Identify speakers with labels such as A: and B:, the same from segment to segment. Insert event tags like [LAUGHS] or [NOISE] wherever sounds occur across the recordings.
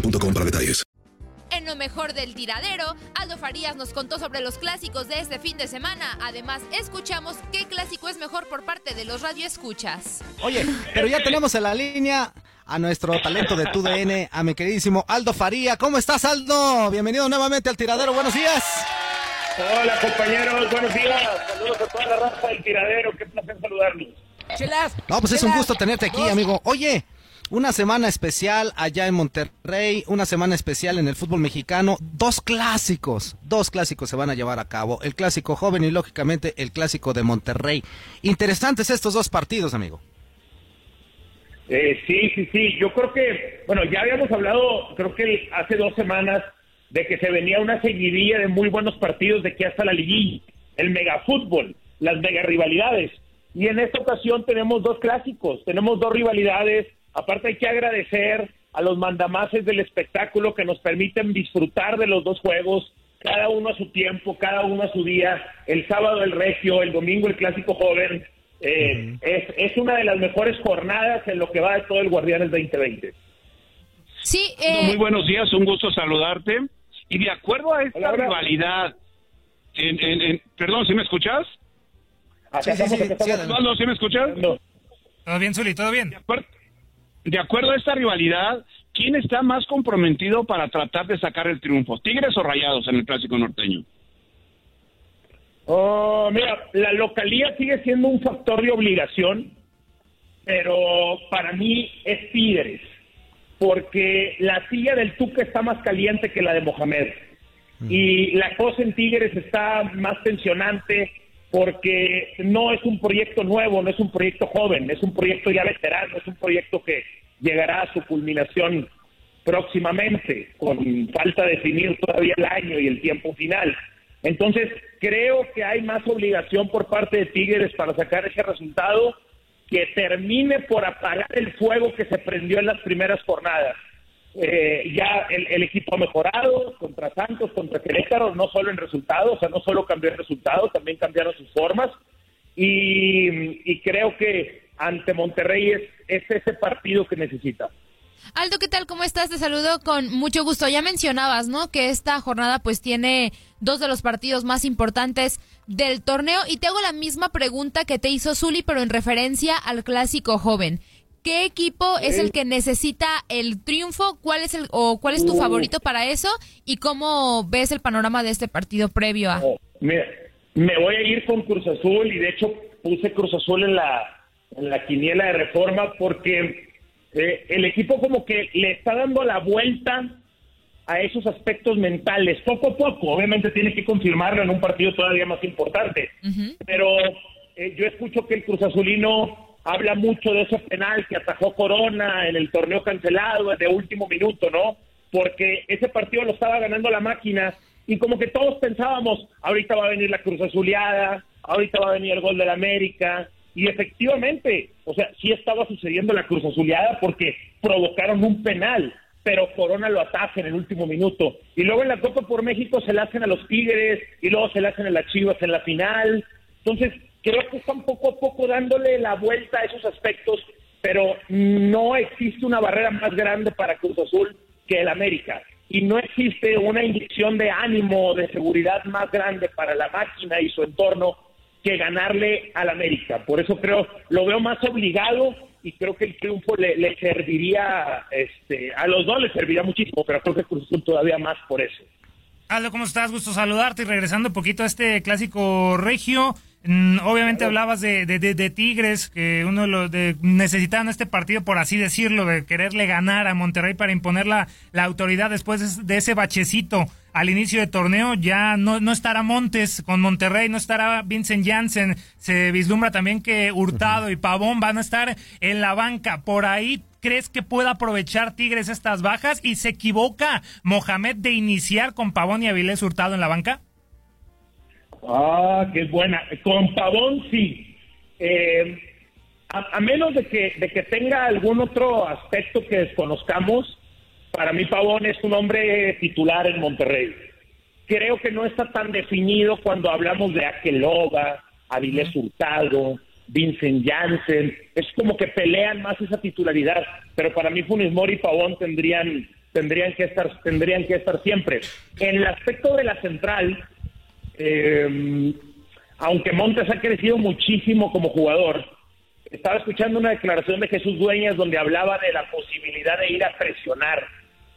A: boostmobile.com para detalles.
B: En lo mejor del tiradero, Aldo Farías nos contó sobre los clásicos de este fin de semana. Además, escuchamos qué clásico es mejor por parte de los radioescuchas.
C: Oye, pero ya tenemos en la línea a nuestro talento de TUDN, a mi queridísimo Aldo Faría. ¿Cómo estás, Aldo? Bienvenido nuevamente al tiradero. Buenos días.
D: Hola compañeros, buenos días. Saludos a toda la raza del tiradero. Qué placer saludarlos.
C: No, pues es un gusto tenerte aquí, amigo. Oye, una semana especial allá en Monterrey, una semana especial en el fútbol mexicano. Dos clásicos, dos clásicos se van a llevar a cabo. El clásico joven y lógicamente el clásico de Monterrey. Interesantes estos dos partidos, amigo.
D: Eh, sí, sí, sí. Yo creo que, bueno, ya habíamos hablado, creo que hace dos semanas, de que se venía una seguidilla de muy buenos partidos de que hasta la liguilla, el megafútbol, las mega rivalidades. Y en esta ocasión tenemos dos clásicos, tenemos dos rivalidades. Aparte hay que agradecer a los mandamases del espectáculo que nos permiten disfrutar de los dos juegos, cada uno a su tiempo, cada uno a su día. El sábado el regio, el domingo el clásico joven. Eh, es, es una de las mejores jornadas en lo que va de todo el Guardianes 2020.
B: Sí,
E: Muy buenos días, un gusto saludarte. Y de acuerdo a esta
D: Hola,
E: rivalidad, en, en- en- perdón, ¿sí me escuchas?
D: Acá estamos, acá estamos.
E: Osvaldo, ¿sí me escuchas?
F: ¿Todo bien, Zuli? ¿Todo bien?
E: De acuerdo, de acuerdo a esta rivalidad, ¿quién está más comprometido para tratar de sacar el triunfo? ¿Tigres o Rayados en el Clásico Norteño?
D: Oh, mira, la localía sigue siendo un factor de obligación, pero para mí es Tigres, porque la silla del Tuca está más caliente que la de Mohamed. Y la cosa en Tigres está más tensionante porque no es un proyecto nuevo, no es un proyecto joven, es un proyecto ya veterano, es un proyecto que llegará a su culminación próximamente, con falta de definir todavía el año y el tiempo final. Entonces, creo que hay más obligación por parte de Tigres para sacar ese resultado que termine por apagar el fuego que se prendió en las primeras jornadas. Eh, ya el, equipo ha mejorado contra Santos, contra Querétaro, no solo en resultados, o sea, no solo cambió el también cambiaron sus formas. Y, y creo que ante Monterrey es, es ese partido que necesita.
B: Aldo, ¿qué tal? ¿Cómo estás? Te saludo con mucho gusto. Ya mencionabas, ¿no? Que esta jornada pues tiene dos de los partidos más importantes del torneo y te hago la misma pregunta que te hizo Zuli, pero en referencia al clásico joven. ¿Qué equipo es el que necesita el triunfo? ¿Cuál es el o cuál es tu
D: Uh.
B: favorito para eso? ¿Y cómo ves el panorama de este partido previo a?
D: Mira, me voy a ir con Cruz Azul y de hecho puse Cruz Azul en la, en la quiniela de reforma porque Eh, el equipo como que le está dando la vuelta a esos aspectos mentales, poco a poco. Obviamente tiene que confirmarlo en un partido todavía más importante. Pero eh, yo escucho que el Cruz Azulino habla mucho de ese penal que atajó Corona en el torneo cancelado de último minuto, ¿no? Porque ese partido lo estaba ganando la máquina y como que todos pensábamos, ahorita va a venir la Cruz Azuleada, ahorita va a venir el gol del América, y efectivamente, o sea, sí estaba sucediendo la Cruz Azuleada porque provocaron un penal, pero Corona lo ataja en el último minuto. Y luego en la Copa por México se la hacen a los Tigres y luego se la hacen a las Chivas en la final. Entonces, creo que están poco a poco dándole la vuelta a esos aspectos, pero no existe una barrera más grande para Cruz Azul que el América. Y no existe una inyección de ánimo, de seguridad más grande para la máquina y su entorno que ganarle al América. Por eso creo, lo veo más obligado y creo que el triunfo le, serviría, este, a los dos le serviría muchísimo, pero creo que Cruz Azul todavía más por eso.
F: Aldo, ¿cómo estás? Gusto saludarte y regresando un poquito a este clásico regio. Mm, obviamente hablabas de, de, Tigres, que uno lo de, necesitaban este partido, por así decirlo, de quererle ganar a Monterrey para imponer la, la autoridad después de ese bachecito al inicio de torneo. Ya no, no estará Montes con Monterrey, no estará Vincent Janssen. Se vislumbra también que Hurtado y Pavón van a estar en la banca. Por ahí crees que pueda aprovechar Tigres estas bajas y se equivoca Mohamed de iniciar con Pavón y Avilés Hurtado en la banca?
D: Ah, qué buena. Con Pavón sí. Eh, a, menos de que, de que tenga algún otro aspecto que desconozcamos, para mí Pavón es un hombre titular en Monterrey. Creo que no está tan definido cuando hablamos de Aqueloba, Avilés Hurtado, Vincent Janssen. Es como que pelean más esa titularidad. Pero para mí Funes Mori y Pavón tendrían, tendrían, que estar, tendrían que estar siempre. En el aspecto de la central, eh, aunque Montes ha crecido muchísimo como jugador, estaba escuchando una declaración de Jesús Dueñas donde hablaba de la posibilidad de ir a presionar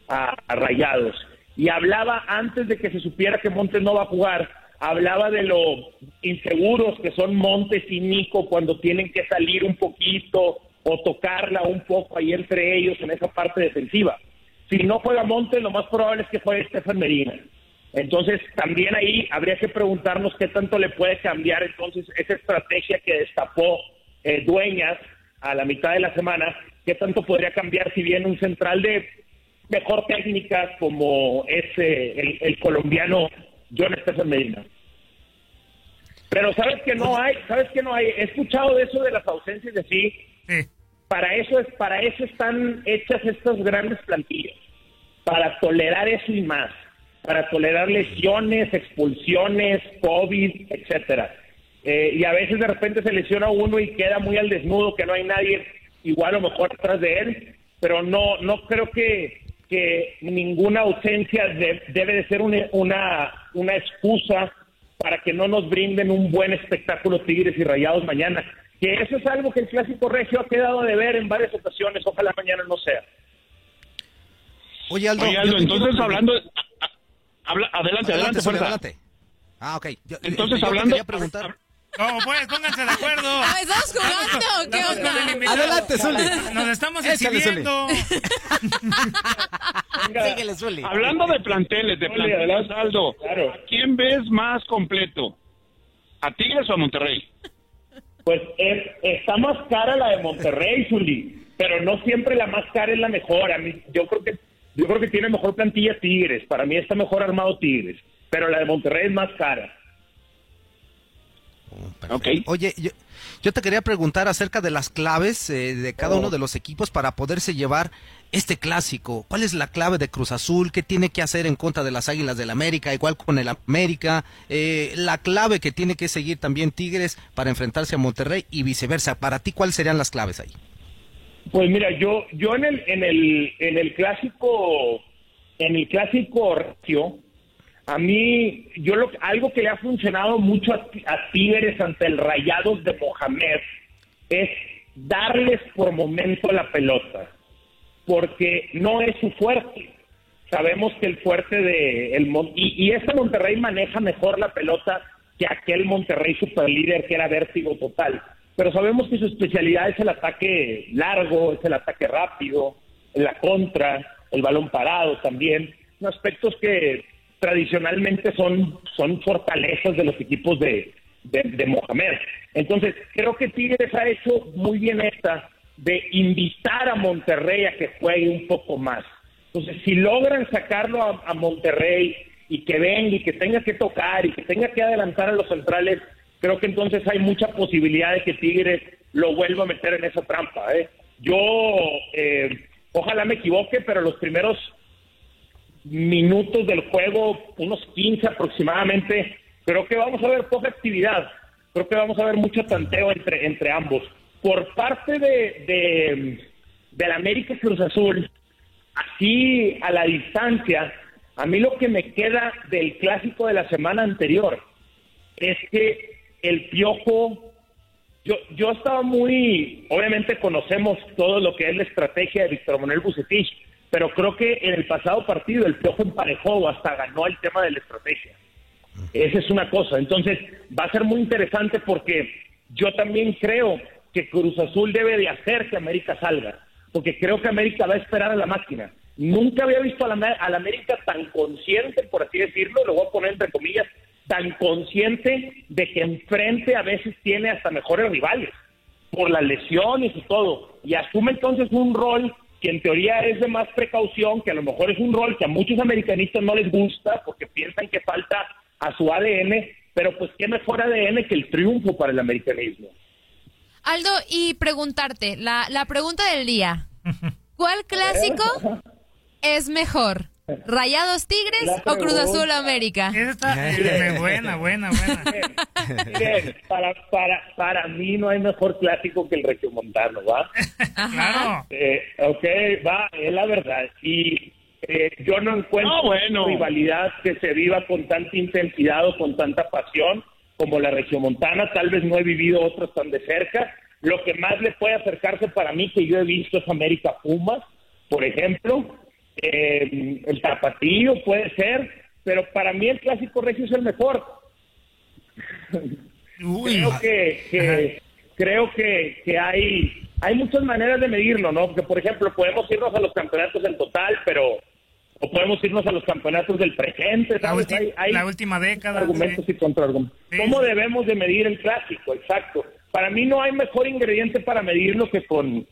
D: a, Rayados y hablaba antes de que se supiera que Montes no va a jugar, hablaba de lo inseguros que son Montes y Nico cuando tienen que salir un poquito o tocarla un poco ahí entre ellos en esa parte defensiva. Si no juega Montes, lo más probable es que juegue Estefan Medina. Entonces, también ahí habría que preguntarnos qué tanto le puede cambiar entonces esa estrategia que destapó eh, Dueñas a la mitad de la semana, qué tanto podría cambiar si bien un central de mejor técnica como es eh, el, colombiano John Estefan Medina. Pero sabes que no hay, sabes que no hay. He escuchado de eso de las ausencias de sí. Para eso es, para eso están hechas estas grandes plantillas, para tolerar eso y más para tolerar lesiones, expulsiones, COVID, etcétera. Eh, y a veces de repente se lesiona uno y queda muy al desnudo, que no hay nadie igual o mejor atrás de él, pero no, no creo que, que ninguna ausencia debe de ser una, una, una excusa para que no nos brinden un buen espectáculo Tigres y Rayados mañana. Que eso es algo que el Clásico Regio ha quedado de ver en varias ocasiones, ojalá mañana no sea.
C: Oye Aldo,
E: entonces hablando, adelante, adelante, adelante,
C: Ah, ok.
E: Entonces, hablando...
F: preguntar... No, pues, pónganse de acuerdo. [LAUGHS]
B: Estamos jugando. ¿Qué onda?
C: Adelante, Zuli.
F: Nos estamos exhibiendo.
C: Síguele, Zuli.
E: Hablando de planteles, de planteles, Aldo, claro. ¿quién ves más completo? ¿A Tigres o a Monterrey?
D: Pues es, está más cara la de Monterrey, Zuli, pero no siempre la más cara es la mejor. A mí, yo creo que yo creo que tiene mejor plantilla Tigres. Para mí está mejor armado Tigres. Pero la de Monterrey es más cara.
C: Oh, Oye, yo, te quería preguntar acerca de las claves eh, de cada uno oh. de los equipos para poderse llevar este clásico. ¿Cuál es la clave de Cruz Azul? ¿Qué tiene que hacer en contra de las Águilas del América? Igual con el América. Eh, la clave que tiene que seguir también Tigres para enfrentarse a Monterrey y viceversa. Para ti, ¿cuáles serían las claves ahí?
D: Pues mira, yo, yo en el, en el, en el clásico, en el clásico ratio, a mí, yo lo, algo que le ha funcionado mucho a, a ante el Rayados de Mohamed es darles por momento la pelota, porque no es su fuerte. Sabemos que el fuerte de el y, y este Monterrey maneja mejor la pelota que aquel Monterrey superlíder que era vértigo total pero sabemos que su especialidad es el ataque largo, es el ataque rápido, la contra, el balón parado también, aspectos que tradicionalmente son, son fortalezas de los equipos de, de, Mohamed. Entonces, creo que Tigres ha hecho muy bien esta de invitar a Monterrey a que juegue un poco más. Entonces, si logran sacarlo a Monterrey y que venga y que tenga que tocar y que tenga que adelantar a los centrales, creo que entonces hay mucha posibilidad de que Tigres lo vuelva a meter en esa trampa. ¿eh? Yo, eh, ojalá me equivoque, pero los primeros minutos del juego, unos 15 aproximadamente, creo que vamos a ver poca actividad. Creo que vamos a ver mucho tanteo entre, entre ambos. Por parte de, de, del América Cruz Azul, así a la distancia, a mí lo que me queda del clásico de la semana anterior es que el Piojo, yo, yo estaba muy, obviamente conocemos todo lo que es la estrategia de Víctor Manuel Bucetich, pero creo que en el pasado partido el Piojo emparejó hasta ganó el tema de la estrategia. Esa es una cosa. Entonces, va a ser muy interesante porque yo también creo que Cruz Azul debe de hacer que América salga, porque creo que América va a esperar a la máquina. Nunca había visto a la, a la América tan consciente, por así decirlo, lo voy a poner entre comillas, tan consciente de que enfrente a veces tiene hasta mejores rivales, por las lesiones y todo, y asume entonces un rol que en teoría es de más precaución, que a lo mejor es un rol que a muchos americanistas no les gusta porque piensan que falta a su ADN, pero pues qué mejor ADN que el triunfo para el americanismo.
B: Aldo, y preguntarte, la, la pregunta del día, [LAUGHS] ¿cuál clásico es mejor? ¿Rayados Tigres o Cruz Azul América?
F: Eh, buena, buena, buena.
D: Miren, para, para, para mí no hay mejor clásico que el Regiomontano, ¿va?
F: Claro.
D: Eh, ok, va, es la verdad. Y eh, yo no encuentro
E: No, bueno.
D: rivalidad que se viva con tanta intensidad o con tanta pasión como la Regiomontana. Tal vez no he vivido otros tan de cerca. Lo que más le puede acercarse para mí que yo he visto es América Pumas, por ejemplo. Eh, el Tapatío puede ser, pero para mí el Clásico Regio es el mejor. [LAUGHS] creo que, que- creo que, que hay hay muchas maneras de medirlo, ¿no? Porque por ejemplo podemos irnos a los campeonatos en total, pero o podemos irnos a los campeonatos del presente,
F: La,
D: ¿sabes?
F: ulti-
D: Hay- hay
F: la última década.
D: argumentos y contraargumentos.
F: Sí,
D: ¿Cómo debemos de medir el clásico? Exacto. Para mí no hay mejor ingrediente para medirlo que con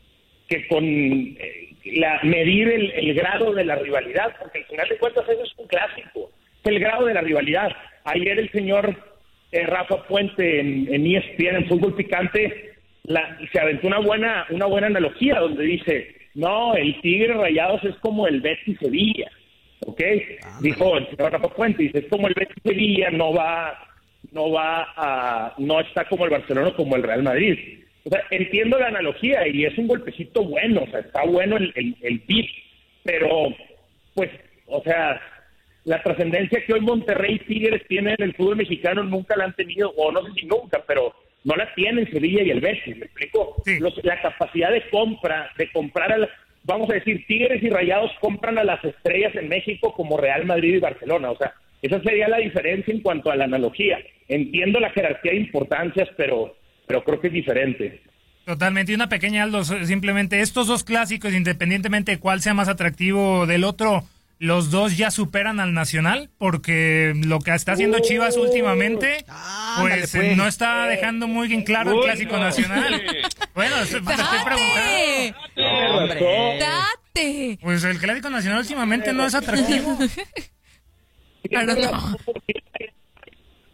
D: que con eh, la medir el, el grado de la rivalidad, porque al final de cuentas eso es un clásico, es el grado de la rivalidad. Ayer el señor eh, Rafa Puente en, en ESPN, en Fútbol Picante, la- se aventó una buena, una buena analogía donde dice, no, el Tigre Rayados es como el Betis Sevilla, ¿ok? Dijo el señor Rafa Puente, dice, es como el Betis Sevilla, no va, no va a, no está como el Barcelona o como el Real Madrid. O sea, entiendo la analogía y es un golpecito bueno, o sea, está bueno el, el, el beat, pero, pues, o sea, la trascendencia que hoy Monterrey y Tigres tienen en el fútbol mexicano nunca la han tenido, o no sé si nunca, pero no la tienen Sevilla y el Betis, ¿me explico? Los- la capacidad de compra, de comprar, a la- vamos a decir, Tigres y Rayados compran a las estrellas en México como Real Madrid y Barcelona, o sea, esa sería la diferencia en cuanto a la analogía. Entiendo la jerarquía de importancias, pero, pero creo que es diferente.
F: Totalmente. Y una pequeña, Aldo, simplemente estos dos clásicos, independientemente de cuál sea más atractivo del otro, los dos ya superan al Nacional, porque lo que está haciendo Chivas últimamente, pues,
C: pues.
F: no está dejando muy bien claro el clásico nacional. [LAUGHS] Bueno, te estoy preguntando.
B: ¡Date! ¡Date!
F: Pues el clásico nacional últimamente no es atractivo. [LAUGHS]
B: Claro, no.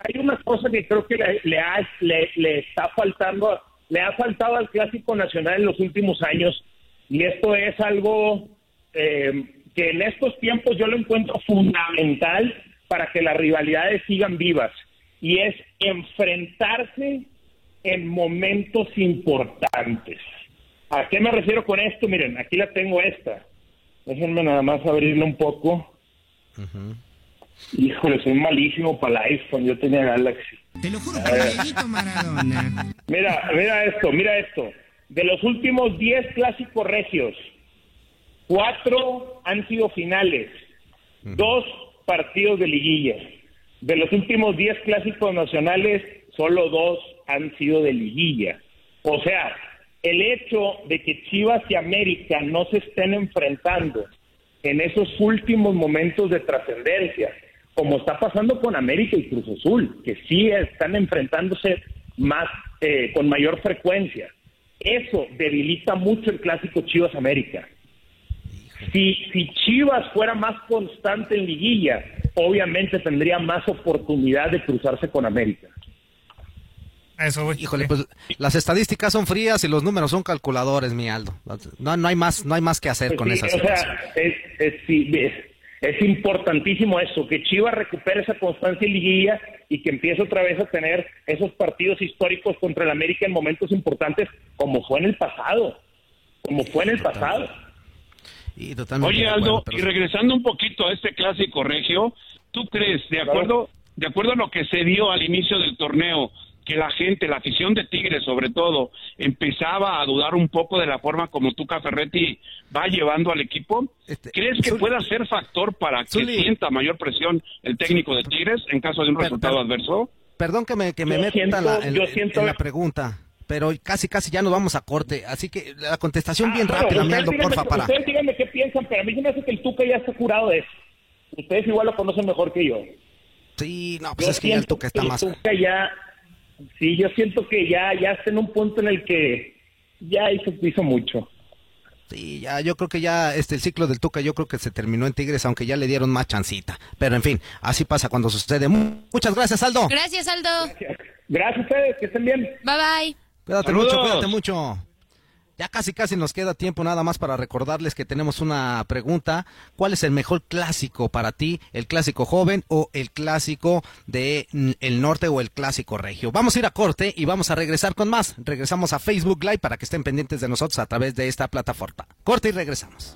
D: Hay una cosa que creo que le, ha- le- está faltando, le ha faltado al clásico nacional en los últimos años, y esto es algo eh, que en estos tiempos yo lo encuentro fundamental para que las rivalidades sigan vivas, y es enfrentarse en momentos importantes. ¿A qué me refiero con esto? Miren, aquí la tengo esta. Déjenme nada más abrirla un poco. Híjole, soy malísimo para el iPhone. Yo tenía Galaxy.
G: Te lo juro. Dieguito Maradona.
D: Mira, mira esto, mira esto. De los últimos 10 clásicos regios, cuatro han sido finales, dos partidos de liguilla. De los últimos 10 clásicos nacionales, solo dos han sido de liguilla. O sea, el hecho de que Chivas y América no se estén enfrentando en esos últimos momentos de trascendencia, como está pasando con América y Cruz Azul, que sí están enfrentándose más eh, con mayor frecuencia. Eso debilita mucho el clásico Chivas América. Si, si Chivas fuera más constante en liguilla, obviamente tendría más oportunidad de cruzarse con América.
C: Eso, Híjole, pues las estadísticas son frías y los números son calculadores, mi Aldo. No, no hay más, no hay más que hacer con esas
D: O sea, es, es, es, importantísimo eso, que Chivas recupere esa constancia en liguilla y que empiece otra vez a tener esos partidos históricos contra el América en momentos importantes, como fue en el pasado, como fue en el pasado.
E: Oye, Aldo, y regresando un poquito a este clásico regio, ¿tú crees, de acuerdo, de acuerdo a lo que se dio al inicio del torneo, que la gente, la afición de Tigres sobre todo, empezaba a dudar un poco de la forma como Tuca Ferretti va llevando al equipo? Este, ¿Crees que pueda ser factor para que sienta mayor presión el técnico de Tigres en caso de un resultado adverso?
C: Perdón que me, que me meta la, en, la pregunta pero casi casi ya nos vamos a corte, así que la contestación bien ah, rápida, Aldo, porfa, para.
D: Ustedes díganme qué piensan, pero a mí se me hace que el Tuca ya está curado de eso. Ustedes igual lo conocen mejor que yo.
C: Sí, no, pues es que ya el Tuca está más...
D: El Tuca ya Sí, yo siento que ya, ya está en un punto en el que ya hizo, hizo mucho.
C: Sí, ya, yo creo que ya este el ciclo del Tuca, yo creo que se terminó en Tigres, aunque ya le dieron más chancita. Pero en fin, así pasa cuando sucede. Muchas gracias, Aldo.
B: Gracias, Aldo.
D: Gracias, a ustedes, que estén bien.
B: Bye bye.
C: Cuídate mucho, cuídate mucho. Ya casi casi nos queda tiempo nada más para recordarles que tenemos una pregunta. ¿Cuál es el mejor clásico para ti? ¿El clásico joven o el clásico de mm, el norte o el clásico regio? Vamos a ir a corte y vamos a regresar con más. Regresamos a Facebook Live para que estén pendientes de nosotros a través de esta plataforma. Corte y regresamos.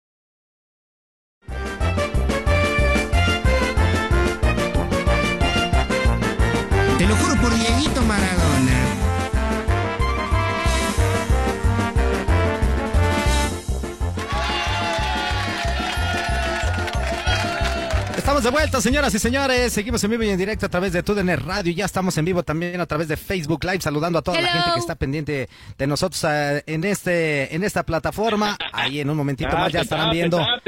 G: Por Dieguito Maradona.
C: Estamos de vuelta, señoras y señores. Seguimos en vivo y en directo a través de TUDN Radio. Ya estamos en vivo también a través de Facebook Live, saludando a toda la gente que está pendiente de nosotros eh, en este en esta plataforma. Ahí en un momentito más ya estarán viendo a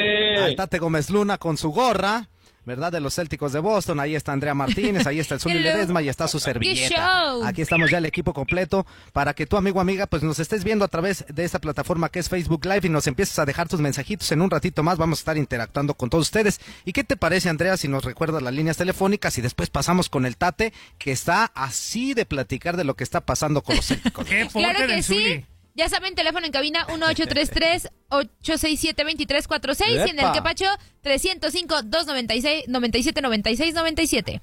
C: Tate Gómez Luna con su gorra. ¿Verdad? De los Célticos de Boston. Ahí está Andrea Martínez, ahí está el [LAUGHS] Zuli Ledesma y está su servilleta. Aquí estamos ya el equipo completo para que tu amigo amiga pues nos estés viendo a través de esta plataforma que es Facebook Live y nos empieces a dejar tus mensajitos en un ratito más. Vamos a estar interactuando con todos ustedes. ¿Y qué te parece, Andrea, si nos recuerdas las líneas telefónicas y después pasamos con el Tate que está así de platicar de lo que está pasando con los Célticos? [LAUGHS]
B: claro que sí. Ya saben, teléfono en cabina 1833-867-2346 y en el Quepacho 305-296-9796-97.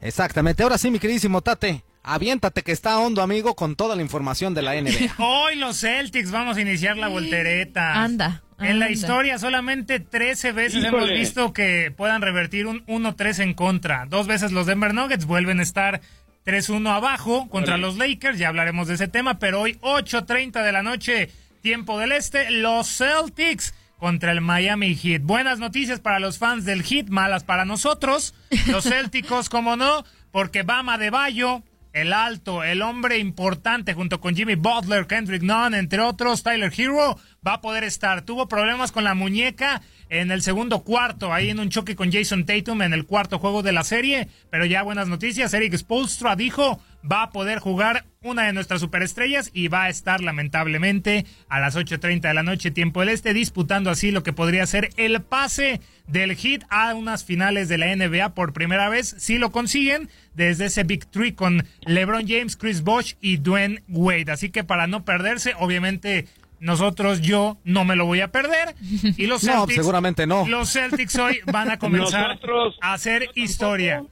C: Exactamente. Ahora sí, mi queridísimo Tate. Aviéntate que está hondo, amigo, con toda la información de la NBA. [LAUGHS]
F: Hoy los Celtics vamos a iniciar la voltereta.
B: Anda.
F: En la historia solamente 13 veces hemos visto que puedan revertir un 1-3 en contra. Dos veces los Denver Nuggets vuelven a estar 3-1 abajo contra los Lakers, ya hablaremos de ese tema, pero hoy 8.30 de la noche, tiempo del este, los Celtics contra el Miami Heat. Buenas noticias para los fans del Heat, malas para nosotros, los [LAUGHS] Celticos, como no, porque Bama de Bayo, el alto, el hombre importante junto con Jimmy Butler, Kendrick Nunn, entre otros, Tyler Hero, va a poder estar. Tuvo problemas con la muñeca en el segundo cuarto, ahí en un choque con Jason Tatum en el cuarto juego de la serie. Pero ya buenas noticias, Eric Spolstra dijo, va a poder jugar una de nuestras superestrellas y va a estar lamentablemente a las 8.30 de la noche tiempo del este disputando así lo que podría ser el pase del hit a unas finales de la NBA por primera vez si lo consiguen desde ese Big Three con LeBron James, Chris Bosh y Dwayne Wade. Así que para no perderse, obviamente nosotros, yo, no me lo voy a perder. Y los [LAUGHS] Celtics.
C: seguramente no.
F: Los Celtics hoy van a comenzar a hacer historia.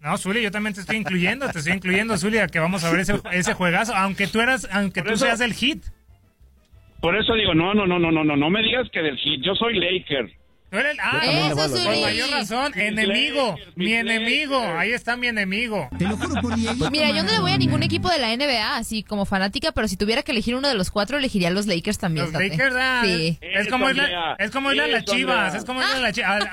F: No, Zuli, yo también te estoy incluyendo, te estoy incluyendo, Zuli, a que vamos a ver ese, ese juegazo, aunque tú eras, aunque tú seas del hit.
E: Por eso digo, no, no, no, no, no, no, no me digas que del hit, yo soy Laker.
F: Ah, eso, Con mayor razón, enemigo, mi enemigo, ahí está mi enemigo.
G: Te lo juro por
B: Mira, yo no le voy a ningún equipo de la NBA, así como fanática, pero si tuviera que elegir uno de los cuatro, elegiría a los Lakers también.
F: Los Lakers, ah, sí. Es como irle, es como irle a las chivas, es como irle a las chivas,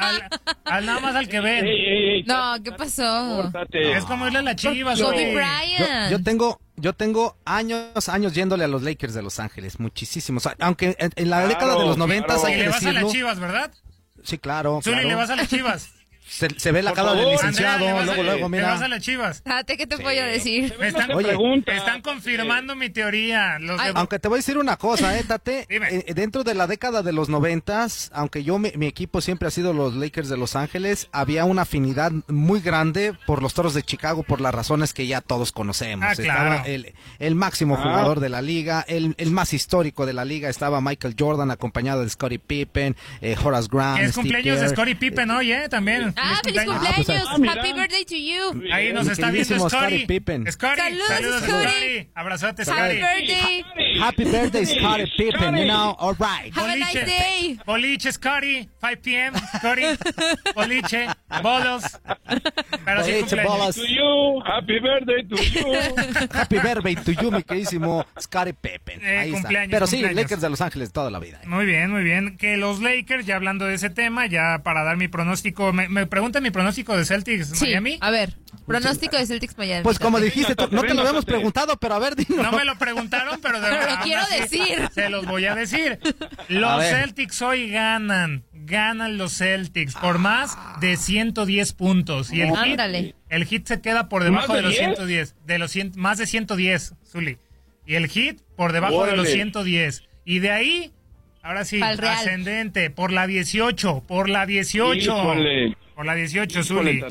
F: al, nada más al que ven.
B: no, ¿qué pasó?
F: Es como irle a las chivas.
B: Kobe Bryant.
C: yo tengo yo tengo años, años yéndole a los Lakers de Los Ángeles, muchísimos. Aunque en, la década de los noventas hay
F: que le vas a las Chivas, ¿verdad?
C: Sí,
F: claro. Zuli, le vas a las chivas.
C: Se, ve la cara del licenciado, luego, luego, mira.
F: Le vas a las chivas.
B: ¿qué te voy a decir?
F: Me están, están confirmando mi teoría.
C: Aunque te voy a decir una cosa, eh, Tate. [LAUGHS] Eh, dentro de la década de los noventas, aunque yo, mi, equipo siempre ha sido los Lakers de Los Ángeles, había una afinidad muy grande por los Toros de Chicago por las razones que ya todos conocemos.
F: Ah, claro.
C: el, el, máximo ah. jugador de la liga, el, el, más histórico de la liga, estaba Michael Jordan acompañado de Scottie Pippen, eh, Horace Grant.
F: Es cumpleaños de Scottie Pippen hoy, ¿eh? También.
B: Ah, feliz cumpleaños. Ah, pues, Happy birthday to you.
F: Ahí nos está viendo Scotty. Pippen. Scotty,
B: saludos, saludos
F: Scotty. Abrazote, Scotty.
B: Happy birthday.
C: Happy birthday, Scotty Pippen. You know, all right.
B: Have a nice day.
F: Boliche, Scotty. 5 p.m. Scotty. Boliche, bolos. Pero sí cumpleaños.
E: To you. Happy birthday to you.
C: Happy birthday to you, mi queridísimo Scotty Pippen.
F: Eh, Ahí
C: está. Pero sí, Lakers de Los Ángeles toda la vida.
F: Muy bien, muy bien. Que los Lakers, ya hablando de ese tema, ya para dar mi pronóstico, me, me preguntan mi pronóstico de Celtics
B: sí,
F: Miami.
B: A ver, pronóstico de Celtics Miami.
C: Pues como dijiste, no te lo habíamos preguntado, pero a ver, dime.
F: No me lo preguntaron, pero de
B: verdad. Lo quiero decir.
F: Se los voy a decir. Los Celtics hoy ganan. Ganan los Celtics por más de 110 puntos. Y el hit, el hit se queda por debajo de, los 110. De los más de 110, Zuli. Y el hit por debajo de los 110. Y de ahí Ahora sí, ascendente, por la 18, por la 18. Por la 18, Zuli.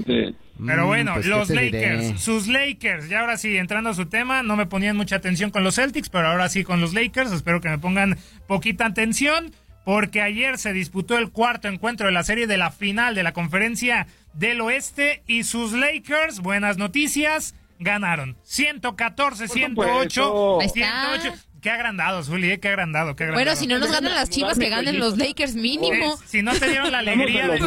F: Pero mm, bueno, pues, los Lakers, sus Lakers, y ahora sí, entrando a su tema, no me ponían mucha atención con los Celtics, pero ahora sí con los Lakers, espero que me pongan poquita atención, porque ayer se disputó el cuarto encuentro de la serie de la final de la conferencia del oeste y sus Lakers, buenas noticias, ganaron. 114, 108, 108 qué agrandado, Zuli, eh, qué agrandado, qué agrandado.
B: Bueno, si no nos ganan las chivas, que ganen los Lakers mínimo.
F: si no te dieron la alegría,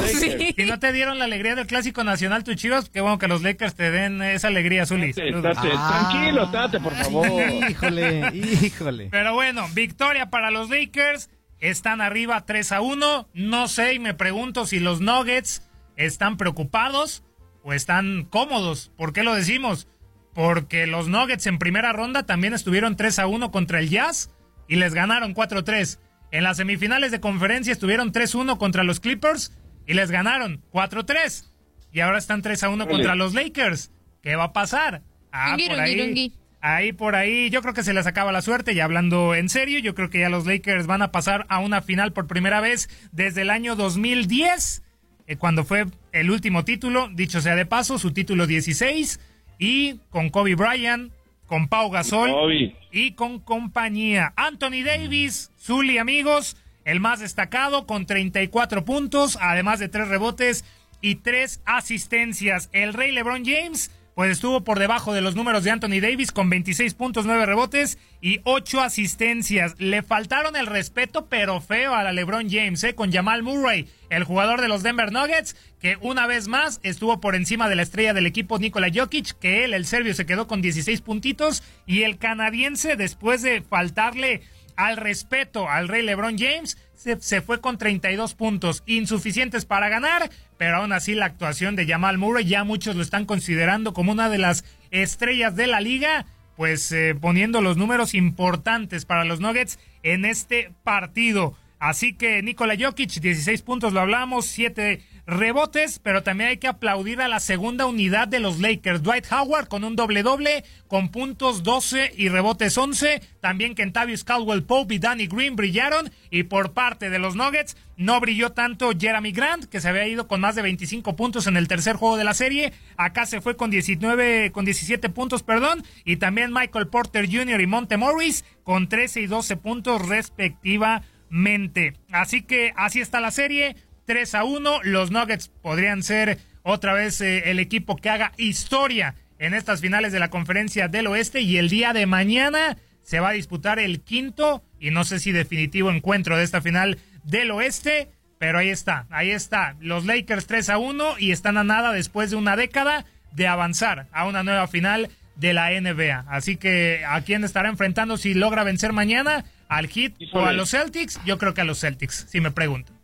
F: si no te dieron la alegría del clásico nacional, tus chivas, qué bueno que los Lakers te den esa alegría, Zuli.
E: Tranquilo, tate, por favor.
C: híjole, híjole.
F: Pero bueno, victoria para los Lakers. Están arriba 3 a 1. No sé y me pregunto si los Nuggets están preocupados o están cómodos. ¿Por qué lo decimos? Porque los Nuggets en primera ronda también estuvieron 3 a 1 contra el Jazz y les ganaron 4 a 3. En las semifinales de conferencia estuvieron 3 a 1 contra los Clippers y les ganaron 4 a 3. Y ahora están 3 a 1 contra los Lakers. ¿Qué va a pasar? Ah, por ahí. Ahí por ahí, yo creo que se les acaba la suerte. Y hablando en serio, yo creo que ya los Lakers van a pasar a una final por primera vez desde el año 2010, eh, cuando fue el último título, dicho sea de paso, su título 16 y con Kobe Bryant, con Pau Gasol y con compañía. Anthony Davis, Zully amigos, el más destacado con 34 puntos, además de tres rebotes y tres asistencias. El rey LeBron James pues estuvo por debajo de los números de Anthony Davis con 26 puntos, 9 rebotes y 8 asistencias. Le faltaron el respeto, pero feo a la LeBron James, ¿eh? con Jamal Murray, el jugador de los Denver Nuggets, que una vez más estuvo por encima de la estrella del equipo Nikola Jokic, que él, el serbio, se quedó con 16 puntitos y el canadiense, después de faltarle al respeto al rey LeBron James, se, fue con 32 puntos, insuficientes para ganar, pero aún así la actuación de Jamal Murray ya muchos lo están considerando como una de las estrellas de la liga, pues eh, poniendo los números importantes para los Nuggets en este partido. Así que Nikola Jokic, 16 puntos, lo hablamos, 7 rebotes, pero también hay que aplaudir a la segunda unidad de los Lakers. Dwight Howard con un doble doble, con puntos 12 y rebotes 11. También Kentavious Caldwell Pope y Danny Green brillaron. Y por parte de los Nuggets, no brilló tanto Jeremy Grant, que se había ido con más de 25 puntos en el tercer juego de la serie. Acá se fue con 19, con 17 puntos, perdón. Y también Michael Porter Jr. y Monte Morris con 13 y 12 puntos respectivamente. Así que así está la serie. 3 a 1. Los Nuggets podrían ser otra vez eh, el equipo que haga historia en estas finales de la conferencia del oeste. Y el día de mañana se va a disputar el quinto y no sé si definitivo encuentro de esta final del oeste. Pero ahí está, ahí está. Los Lakers 3 a 1 y están a nada después de una década de avanzar a una nueva final de la NBA. Así que a quién estará enfrentando si logra vencer mañana, al Heat o a los Celtics. Yo creo que a los Celtics, si me preguntan.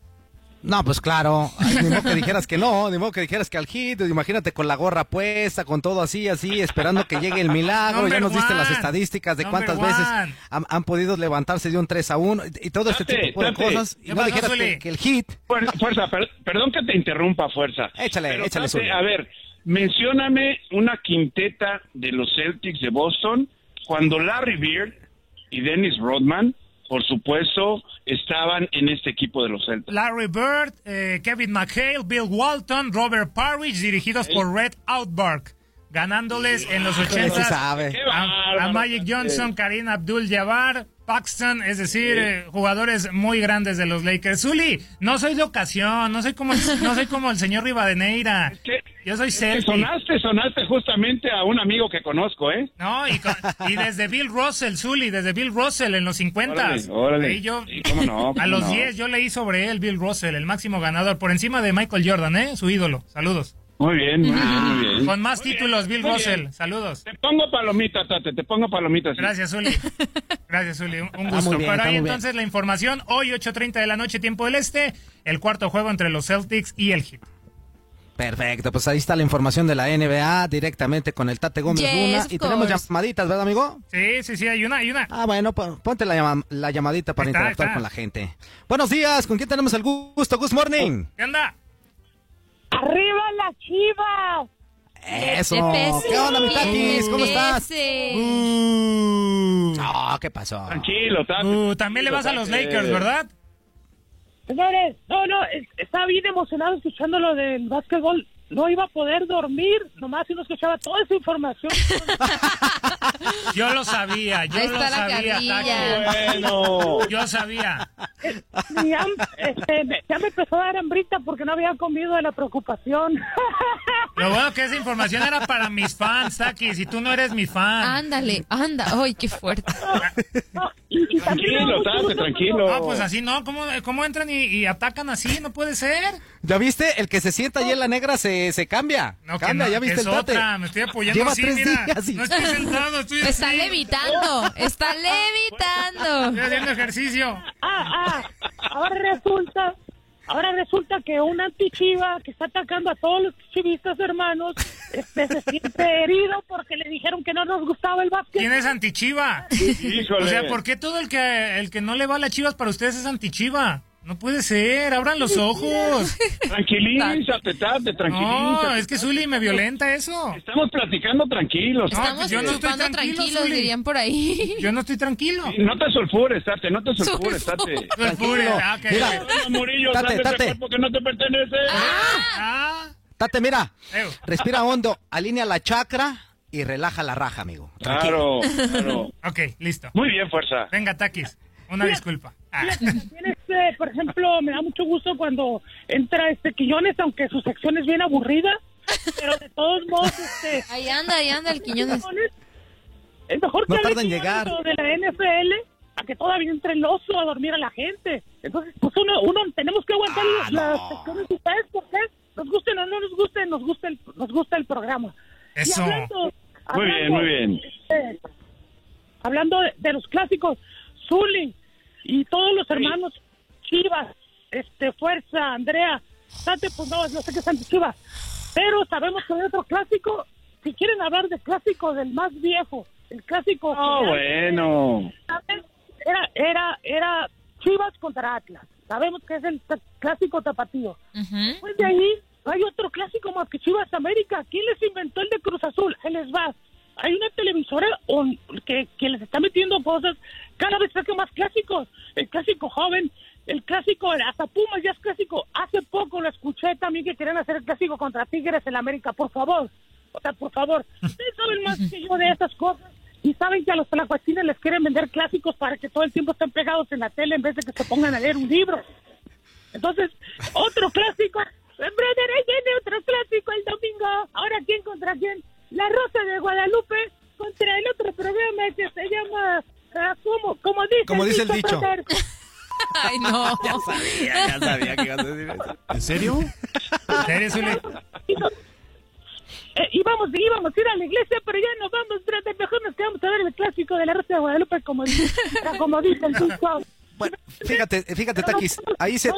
C: No, pues claro, ni modo que dijeras que no, ni modo que dijeras que al hit, imagínate con la gorra puesta, con todo así, así, esperando que llegue el milagro, ya nos diste las estadísticas de cuántas veces han, podido levantarse de un 3 a 1 y todo este tipo de cosas, y no dijeras que, el hit...
E: Fuerza, perdón que te interrumpa, Fuerza.
C: Échale, échale.
E: a ver, mencióname una quinteta de los Celtics de Boston cuando Larry Bird y Dennis Rodman por supuesto, estaban en este equipo de los Celtics.
F: Larry Bird, eh, Kevin McHale, Bill Walton, Robert Parrish, dirigidos por Red Outback, ganándoles en los 80 a, a, Magic Johnson, Karim Abdul-Jabbar, Paxton, es decir, eh, jugadores muy grandes de los Lakers. Zuli, no soy de ocasión, no soy como el, no soy como el señor Rivadeneira. Yo soy Celtic.
E: Sonaste, sonaste justamente a un amigo que conozco, ¿eh?
F: No, y, desde Bill Russell, Zuli, desde Bill Russell en los 50.
E: Órale,
F: yo, [LAUGHS] a los 10 yo leí sobre él, Bill Russell, el máximo ganador, por encima de Michael Jordan, ¿eh? Su ídolo. Saludos.
E: Muy bien, muy bien, muy bien.
F: Con más títulos, Bill Russell. Saludos.
E: Te pongo palomita, Tate, te pongo palomita.
F: Gracias, Uli. [LAUGHS] Gracias, Uli. Un gusto. Pero ahí entonces la información. Hoy, 8.30 de la noche, tiempo del este. El cuarto juego entre los Celtics y el Heat.
C: Perfecto, pues ahí está la información de la NBA directamente con el Tate Gómez Luna. Y tenemos llamaditas, ¿verdad, amigo?
F: Sí, sí, sí, hay una, hay una.
C: Ah, bueno, ponte la, la llamadita para interactuar con la gente. Buenos días, ¿con quién tenemos el gusto? Good morning.
F: ¿Qué onda?
H: ¡Arriba las chivas!
C: Eso. ¿Qué onda, mi taquis? ¿Cómo estás? Uh. ¿qué pasó?
E: Tranquilo, Tati.
F: Uh, también le vas a los Lakers, ¿verdad?
H: Señores, no, no, estaba bien emocionado escuchando lo del básquetbol no iba a poder dormir, nomás si no escuchaba toda esa información. [LAUGHS]
F: yo lo sabía, yo lo sabía,
E: Bueno.
F: Yo sabía.
H: Ya, este, ya, me empezó a dar hambrita porque no había comido de la preocupación. [LAUGHS]
F: Lo bueno que esa información era para mis fans, Taki, si tú no eres mi fan.
B: Ándale, anda, ay, qué fuerte.
E: tranquilo, Taki, tranquilo.
F: Ah, pues así no, ¿cómo, cómo entran y, y atacan así? No puede ser.
C: ¿Ya viste? El que se sienta allí en la negra se se, cambia.
F: No,
C: cambia, ya viste
F: el otra. Me estoy apoyando
C: Lleva
F: así,
C: tres
F: mira.
C: Días
F: No estoy sentado, estoy así.
B: Está levitando, está [LAUGHS] levitando.
F: Estoy haciendo ejercicio.
H: Ah, ah, ahora resulta, ahora resulta que un antichiva que está atacando a todos los chivistas hermanos este, se siente herido porque le dijeron que no nos gustaba el básquet.
F: ¿Quién es antichiva? O sea, ¿por qué todo el que, el que no le va a las chivas para ustedes es antichiva? No puede ser, abran los ojos.
E: Tranquilízate, tate, tranquilízate.
F: No, es que Zuli me violenta eso.
E: Estamos platicando tranquilos.
B: Estamos yo no estoy tranquilo, tranquilos, dirían por ahí.
F: Yo no estoy tranquilo.
E: no te sulfures, tate, no te sulfures, tate.
F: Sulfures, ah, que...
E: Mira, Murillo, tate, tate. porque no te pertenece.
C: Ah, ah. Tate, mira, respira hondo, alinea la chakra y relaja la raja, amigo.
E: Tranquilo. Claro, claro.
F: ok, listo.
E: Muy bien, fuerza.
F: Venga, Takis, una disculpa.
H: Este, por ejemplo, me da mucho gusto cuando entra este Quiñones, aunque su sección es bien aburrida, pero de todos modos, este... [LAUGHS]
B: Ahí anda, ahí anda el Quiñones.
H: Es mejor
C: no
H: que
C: tarda en llegar.
H: de la NFL a que todavía entre el oso a dormir a la gente. Entonces, pues uno, uno tenemos que aguantar
C: ah,
H: las secciones de ustedes porque nos gusten o no nos gusten, nos gusta el, nos gusta el programa.
F: Eso.
E: muy bien, muy bien.
H: Este, hablando de, de los clásicos, Zully, y todos los hermanos Chivas, este, Fuerza, Andrea, Sante, pues no, no sé qué es Chivas, pero sabemos que hay otro clásico, si quieren hablar de clásico del más viejo, el clásico...
E: Oh, bueno.
H: Era, era, era Chivas contra Atlas. sabemos que es el clásico tapatío. Pues de ahí hay otro clásico más que Chivas América. ¿Quién les inventó el de Cruz Azul? Él les va. Hay una televisora que, que les está metiendo cosas, cada vez saca más clásicos. El clásico joven, el clásico, hasta Pumas ya es clásico. Hace poco lo escuché también que quieren hacer el clásico contra Tigres en América. Por favor, o sea, por favor, ustedes saben más que yo de esas cosas y saben que a los tlacuachines les quieren vender clásicos para que todo el tiempo estén pegados en la tele en vez de que se pongan a leer un libro. Entonces, otro clásico, brother, ahí viene otro clásico el domingo. Ahora, ¿quién contra quién? La Rosa de Guadalupe contra el otro programa que se llama, uh, ¿cómo, como dice,
C: como dice el dicho. [LAUGHS]
B: Ay, no. [LAUGHS]
I: ya sabía, ya sabía que ibas a decir eso.
F: ¿En serio? ¿En serio, Zuli?
H: Eh, íbamos, íbamos a ir a la iglesia, pero ya nos vamos. Mejor nos quedamos a ver el clásico de la Rosa de Guadalupe, como, [LAUGHS] como dice el.
C: Bueno, fíjate, fíjate, Taquis, ahí se,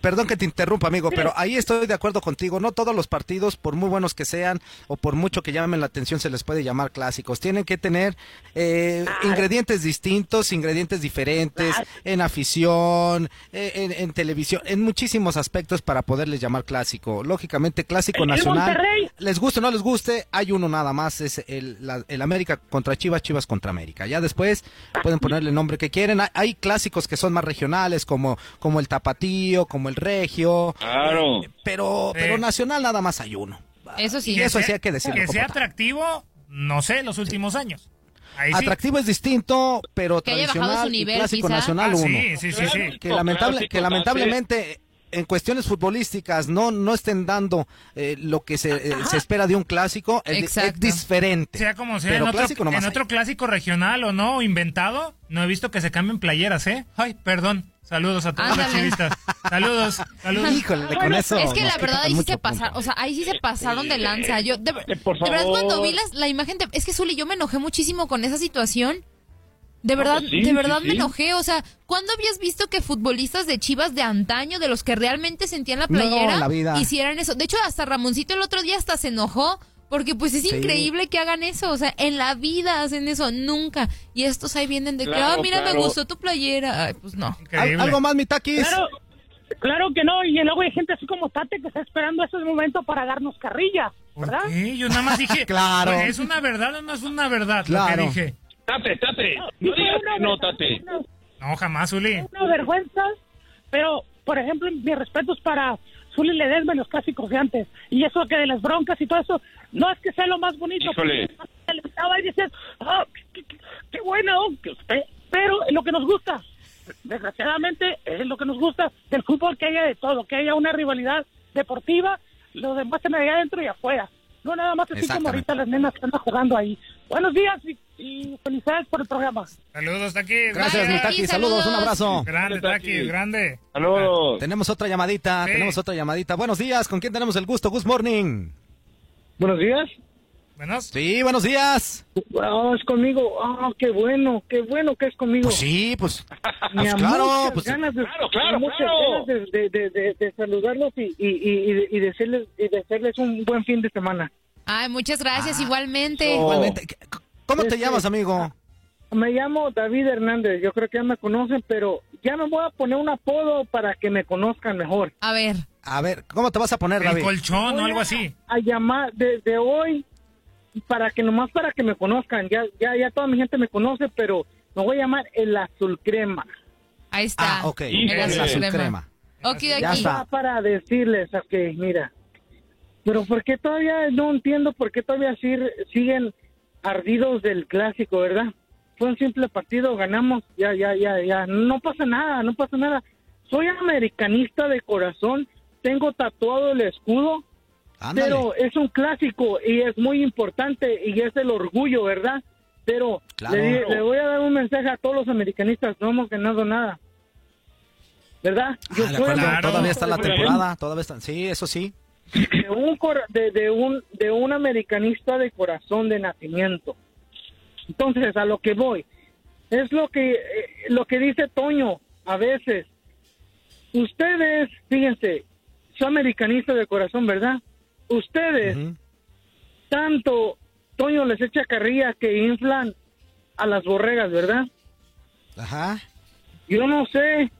C: Perdón que te interrumpa, amigo, pero ahí estoy de acuerdo contigo. No todos los partidos, por muy buenos que sean o por mucho que llamen la atención, se les puede llamar clásicos. Tienen que tener eh, ingredientes distintos, ingredientes diferentes en afición, eh, en, televisión, en muchísimos aspectos para poderles llamar clásico. Lógicamente, clásico nacional. Les guste o no les guste, hay uno nada más, es el, el América contra Chivas, Chivas contra América. Ya después pueden ponerle el nombre que quieren. Hay, hay clásicos que son más regionales, como, como el Tapatío, como el regio.
E: Claro.
C: pero, pero nacional nada más hay uno.
B: Eso sí.
C: Y eso sí hay que decirlo.
F: Que sea atractivo, no sé, los últimos años.
C: Atractivo es distinto, pero
B: que
C: tradicional
B: nivel,
C: clásico
B: quizá.
C: nacional
F: Ah,
C: uno.
F: sí, sí, sí, sí.
C: Que, lamentable, que lamentablemente en cuestiones futbolísticas no no estén dando eh, lo que se, eh, se espera de un clásico es, diferente.
F: Sea como sea,
C: Pero
F: en, otro,
C: clásico
F: en otro clásico regional o no, inventado, no he visto que se cambien playeras, ¿eh? Ay, perdón. Saludos a todos los chivistas. Saludos, saludos.
C: Híjole, con eso
B: Es que la verdad ahí sí se pasaron, o sea, ahí sí se pasaron de lanza. Yo de, de
D: por
B: verdad cuando vi las- la imagen, de- es que Zuli, yo me enojé muchísimo con esa situación. De verdad,
D: pues sí,
B: de
D: sí,
B: verdad me
D: sí.
B: enojé. O sea, ¿cuándo habías visto que futbolistas de Chivas de antaño, de los que realmente sentían la playera,
C: en la vida.
B: hicieran eso? De hecho, hasta Ramoncito el otro día hasta se enojó. Porque pues es
C: Sí.
B: increíble que hagan eso, o sea, en la vida hacen eso, nunca. Y estos ahí vienen de que,
D: Claro,
B: ah, mira, me gustó tu playera. Ay, pues no.
F: Increíble.
C: algo más, mi taquis.
H: Claro, claro que no, y luego hay gente así como Tate que está esperando ese momento para darnos carrilla,
F: ¿Por
H: ¿verdad?
F: qué? Yo nada más dije. [LAUGHS]
C: Claro.
F: ¿Es una verdad o no es una verdad
C: Claro.
F: lo que dije?
E: Tate, tate. No digas que no, tate.
F: No, jamás, Zuli.
H: Una vergüenza, pero, por ejemplo, mis respetos para Zuli Ledesma en los clásicos de antes. Y eso que de las broncas y todo eso, no es que sea lo más bonito.
E: Híjole.
H: porque le estaba y decías, "Ah, qué, qué- qué usted-". pero es lo que nos gusta. Desgraciadamente, es lo que nos gusta del fútbol, que haya de todo, que haya una rivalidad deportiva, lo demuestren allá adentro y afuera. No nada más así como ahorita las nenas que andan jugando ahí. Buenos días y, y felicidades por el programa.
F: Saludos, Taquis.
C: Gracias, mi Saludos, un abrazo.
F: Grande, Taquis, grande.
E: Saludos.
C: Tenemos otra llamadita,
F: Sí.
C: tenemos otra llamadita. Buenos días, ¿con quién tenemos el gusto? Good morning.
J: Buenos días.
F: Buenos.
C: Sí, buenos días.
J: Ah, es conmigo. Ah, qué bueno, qué bueno que es conmigo.
C: Pues sí, pues, [LAUGHS] pues claro,
J: muchas
C: pues
J: ganas de,
E: Claro, claro,
J: muchas
E: claro.
J: ganas de, de, de, de- de saludarlos y, y, y, y decirles, y desearles un buen fin de semana.
B: Ay, muchas gracias,
C: Ah,
B: igualmente.
C: igualmente. ¿Qué- ¿Cómo te
J: Este-
C: llamas, amigo?
J: Me llamo David Hernández, yo creo que ya me conocen, pero ya me voy a poner un apodo para que me conozcan mejor.
B: A ver.
C: A ver, ¿cómo te vas a poner,
F: El
C: David?
F: colchón o algo
J: a-
F: así.
J: A llamar desde hoy para que nomás para que me conozcan. Ya, ya, ya toda mi gente me conoce, pero me voy a llamar el azul crema.
B: Ahí está.
C: Ah, ok, el azul
B: crema.
C: crema.
B: Ok,
C: Ya
B: aquí.
C: está.
J: para decirles a que, mira, pero ¿por qué todavía no entiendo por qué todavía sig- siguen ardidos del clásico, verdad? Fue un simple partido, ganamos, ya, ya, ya, ya, no pasa nada, no pasa nada. Soy americanista de corazón, tengo tatuado el escudo,
C: Ándale.
J: pero es un clásico y es muy importante y es el orgullo, ¿verdad? Pero
C: Claro.
J: le, voy a dar un mensaje a todos los americanistas, no hemos ganado nada. ¿Verdad?
C: Ah, de acuerdo,
F: Claro.
C: todavía está la temporada, todavía está. Sí, eso sí.
J: De un, de, de un de un americanista de corazón de nacimiento. Entonces, a lo que voy, es lo que eh, lo que dice Toño a veces. Ustedes, fíjense, son americanistas de corazón, ¿verdad? Ustedes, tanto Toño les echa carrilla que inflan a las borregas, ¿verdad?
C: Ajá.
J: Yo no sé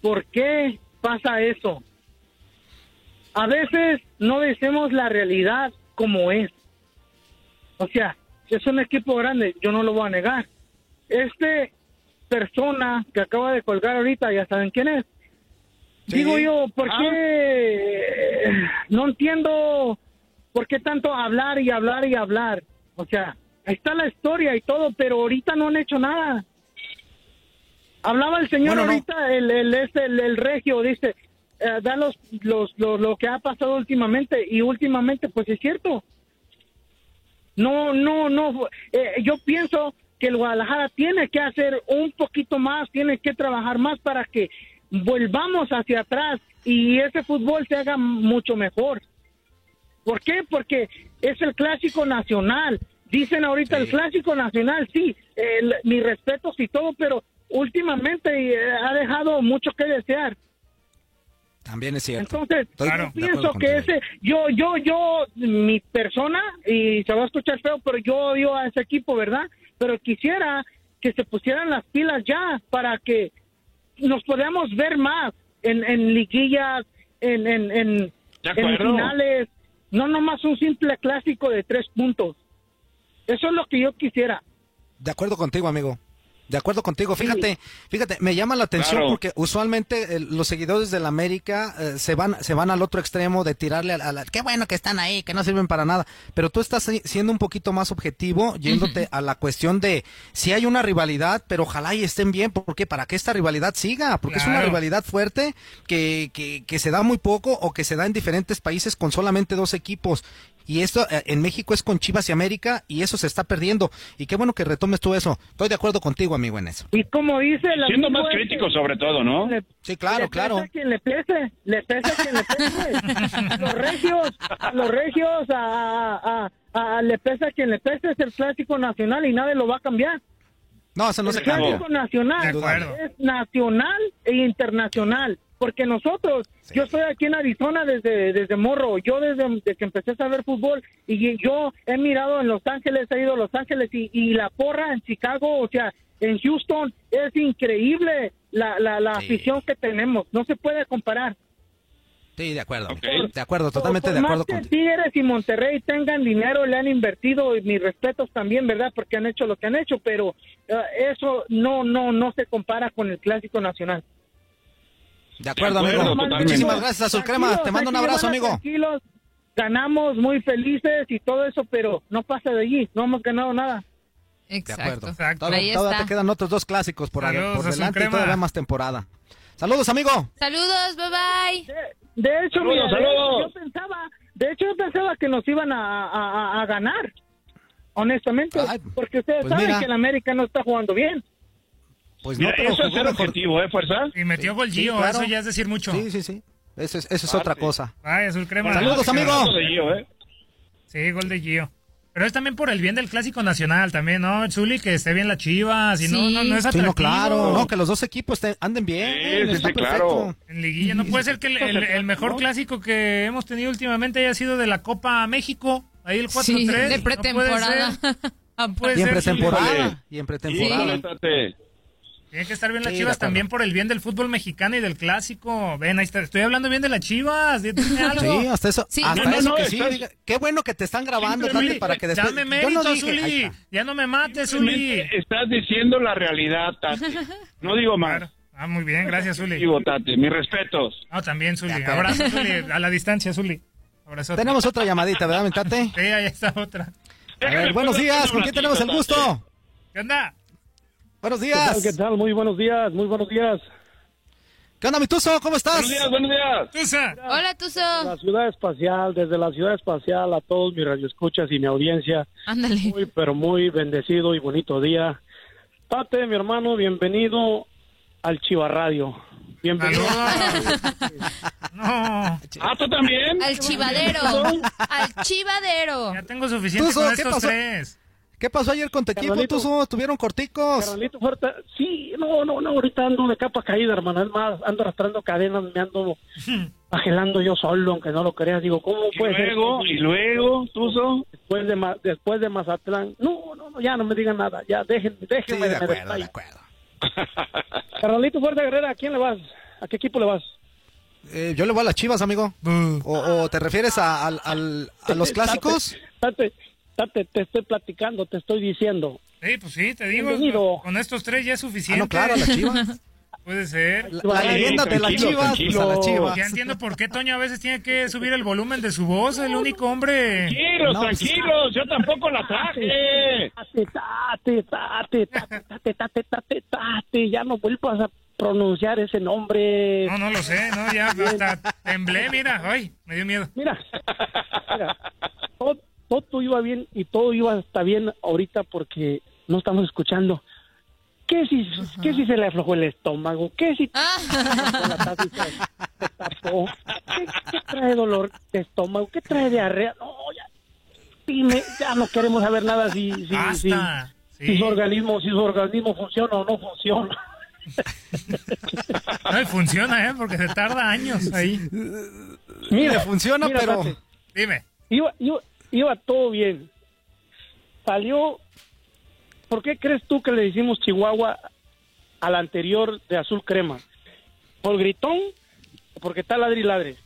J: ¿por qué pasa eso? A veces no decimos la realidad como es. O sea, es un equipo grande, yo no lo voy a negar. Este persona que acaba de colgar ahorita, ya saben quién es. Digo yo, ¿por qué? No entiendo por qué tanto hablar y hablar y hablar. O sea, ahí está la historia y todo, pero ahorita no han hecho nada. Hablaba el señor ahorita, el, el, este, el, regio, dice, eh, da los, los, lo que ha pasado últimamente y últimamente, pues es cierto. No, no, no. Eh, yo pienso que el Guadalajara tiene que hacer un poquito más, tiene que trabajar más para que volvamos hacia atrás y ese fútbol se haga mucho mejor. ¿Por qué? Porque es el clásico nacional. Dicen ahorita el clásico nacional, sí, mis respetos y todo, pero últimamente eh, ha dejado mucho que desear.
C: También es cierto.
J: Entonces, yo pienso que ese, yo, yo, yo, mi persona, y se va a escuchar feo, pero yo odio a ese equipo, ¿verdad? Pero quisiera que se pusieran las pilas ya para que nos podamos ver más en, en liguillas, en, en, en, en finales, no nomás un simple clásico de tres puntos. Eso es lo que yo quisiera.
C: De acuerdo contigo, amigo. De acuerdo contigo. Fíjate, fíjate, me llama la atención porque usualmente eh, los seguidores del América eh, se van se van al otro extremo de tirarle a, la qué bueno que están ahí, que no sirven para nada. Pero tú estás siendo un poquito más objetivo, yéndote a la cuestión de si hay una rivalidad, pero ojalá y estén bien, porque para que esta rivalidad siga, porque es una rivalidad fuerte que, que, que se da muy poco o que se da en diferentes países con solamente dos equipos y esto eh, en México es con Chivas y América y eso se está perdiendo. Y qué bueno que retomes tú eso. Estoy de acuerdo contigo, amigo, en eso.
J: Y como dice la
E: Siendo más crítico sobre todo, ¿no?
C: sí, claro,
J: le
C: claro.
J: Pesa quien le pese, le pesa quien le pese. [LAUGHS] los regios, los regios, a, a, le pesa quien le pese, es el clásico nacional y nadie lo va a cambiar.
C: No, eso no se
J: cambia. El clásico nacional es nacional e internacional porque nosotros, yo estoy aquí en Arizona desde, desde morro, yo desde, que empecé a saber fútbol y yo he mirado en Los Ángeles, he ido a Los Ángeles y, la porra en Chicago, o sea, en Houston, es increíble la, la, la afición que tenemos, no se puede comparar.
C: Sí, de acuerdo, de acuerdo, totalmente de acuerdo.
J: Más que Tigres y Monterrey tengan dinero, le han invertido y mis respetos también, ¿verdad? Porque han hecho lo que han hecho, pero eh, eso no, no, no se compara con el Clásico Nacional.
C: De acuerdo, amigo. Muchísimas gracias, Azul Crema. Te mando un abrazo, amigo.
J: Tranquilos, ganamos muy felices y todo eso, pero no pasa de allí. No hemos ganado nada.
B: Exacto.
C: Todavía, te quedan otros dos clásicos por, por delante y todavía más temporada. Saludos, amigo.
B: Saludos, bye bye.
J: De, hecho, yo pensaba, de hecho yo pensaba que nos iban a, a, ganar, honestamente, porque ustedes pues saben que el América no está jugando bien.
E: Pues no, pero eso es el objetivo, ¿eh, Fuerza?
F: Y metió gol Gio, eso ya es decir mucho.
C: Sí, sí, sí. Eso es, eso es otra cosa.
F: Ay, azul crema.
C: Saludos, amigo.
E: ¿eh?
F: Sí, gol de Gio. Pero es también por el bien del clásico nacional también, ¿no? Zuli, que esté bien la Chivas y no, no, no es atractivo. Sí, no,
C: claro, no, que los dos equipos anden bien. Sí, sí, claro.
F: En liguilla, no puede ser que el, el, [LAUGHS] mejor clásico que hemos tenido últimamente haya sido de la Copa México, ahí el 4-3. Sí,
B: de pretemporada.
C: No y en pretemporada. Y en pretemporada.
F: Tiene que estar bien las Chivas también por el bien del fútbol mexicano y del clásico. Ven, ahí está, estoy hablando bien de las Chivas.
C: Sí, hasta eso. Hasta eso que sí. qué bueno que te están grabando, para que después...
F: Dame mérito, no Zuli. Ya no me mates, Zuli.
E: Estás diciendo la realidad, Tati. [LAUGHS] No digo más.
F: Ah, muy bien, gracias, Zuli.
E: Tati. Mis respetos.
F: Ah, también, Zuli. Abrazo, Zuli. A la distancia, Zuli.
C: Abrazo. Tenemos otra llamadita, ¿verdad, Mentate?
F: Sí, ahí está otra.
C: A ver, buenos días. ¿Con quién tenemos el gusto?
F: ¿Qué onda?
C: Buenos días.
K: ¿Qué tal? Muy buenos días, muy buenos días.
C: ¿Qué onda, mi Tuzo? ¿Cómo estás?
E: Buenos días, buenos días.
F: Tuza.
B: Hola, Tuzo.
K: La ciudad espacial, desde la ciudad espacial a todos mis radioescuchas y mi audiencia.
B: Ándale.
K: Muy, pero muy bendecido y bonito día. Pate, mi hermano, bienvenido al Chiva Radio. Bienvenido. [LAUGHS]
E: no. ¿Ah, tú también?
B: Al chivadero. al chivadero.
F: Ya tengo suficiente con estos tres.
C: ¿Qué pasó ayer con tu equipo? ¿Tú ¿Estuvieron corticos?
K: Carolito Fuerte, sí, no, no, no, ahorita ando de capa caída, hermano. Es más, ando arrastrando cadenas, me ando [LAUGHS] bajelando yo solo, aunque no lo creas. Digo, ¿cómo puede
E: ser? ¿Y luego, Tuzo?
K: Después de, después de Mazatlán. No, no, no, ya no me digan nada. Ya, déjenme, déjenme.
C: Sí, de acuerdo, de acuerdo. [LAUGHS]
K: Carolito Fuerte Guerrera, ¿a quién le vas? ¿A qué equipo le vas?
C: Eh, yo le voy a las Chivas, amigo. O, te refieres a, a, los [LAUGHS] clásicos?
K: Tate, tate, te estoy platicando, te estoy diciendo.
F: Sí, pues sí, te digo. Con estos tres ya es suficiente. Ah, no,
C: claro, las Chivas. [LAUGHS]
F: Puede ser.
C: La, leyenda de las chivas, chivas.
F: Ya entiendo por qué Toño a veces tiene que subir el volumen de su voz, el único hombre.
E: Tranquilos, tranquilos, yo tampoco la traje.
K: Tate, tate, tate, tate, tate, tate, ya no vuelvas a pronunciar ese nombre.
F: No, no lo sé, no, ya hasta temblé, mira, ay, me dio miedo.
K: Mira, mira [LAUGHS] todo, iba bien y todo iba hasta bien ahorita porque no estamos escuchando ¿Qué si, ¿Qué si se le aflojó el estómago? ¿Qué si ah. ¿Qué, trae dolor de estómago? ¿Qué trae diarrea? No, ya, dime, ya no queremos saber nada si, si, si, su organismo, si su organismo funciona o no funciona. [LAUGHS]
F: No, funciona, ¿eh? Porque se tarda años ahí.
C: Mira, funciona, pero...
F: Dime.
K: Iba, iba, iba todo bien. Salió ¿por qué crees tú que le decimos Chihuahua al anterior de azul crema? ¿Por gritón o porque está ladri ladre?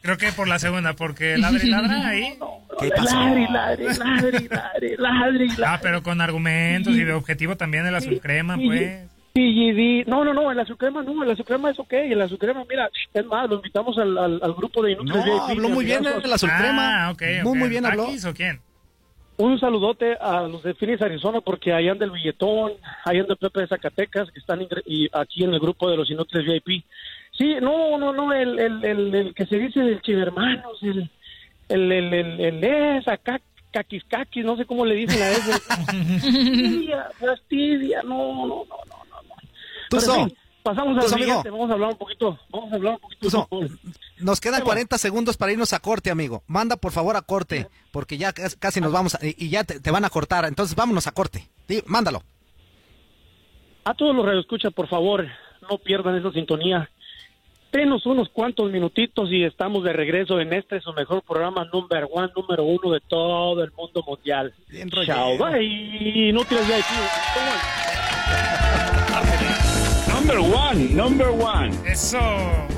F: Creo que por la segunda, porque ladri ladra [LAUGHS] ahí. No,
K: ladri, ladri, ladri, ladri, ladri,
F: Ah, pero con argumentos y de objetivo también el azul crema, pues.
K: Sí, no, no, no, el azul crema no, el azul crema es ok, el azul crema, mira, es más, lo invitamos al, al, grupo de Inútiles
C: no, habló muy bien el azul crema. Ah, ok, Muy, muy bien habló.
F: o quién?
K: Un saludote a los de Phoenix, Arizona, porque ahí anda el billetón, ahí anda el Pepe de Zacatecas, que están y aquí en el grupo de los Inútiles VIP. Sí, no, no, no, el, el, el, el que se dice del Chivermanos, el, el, el, el, el, es acá, caquis, caquis, no sé cómo le dicen a ese. [LAUGHS] fastidia, fastidia, no, no, no, no, no.
C: Tú
K: pasamos al siguiente, vamos a hablar un poquito, vamos a hablar un poquito
C: Nos quedan 40 segundos para irnos a corte, amigo. Manda por favor a corte, porque ya casi nos vamos y ya te, van a cortar, entonces vámonos a corte. mándalo.
K: A todos los radioescuchas, por favor, no pierdan esa sintonía. Tenos unos cuantos minutitos y estamos de regreso en este su mejor programa number one, número uno de todo el mundo mundial. Chao, bye. No tires de
E: Number one, number one.
F: Eso.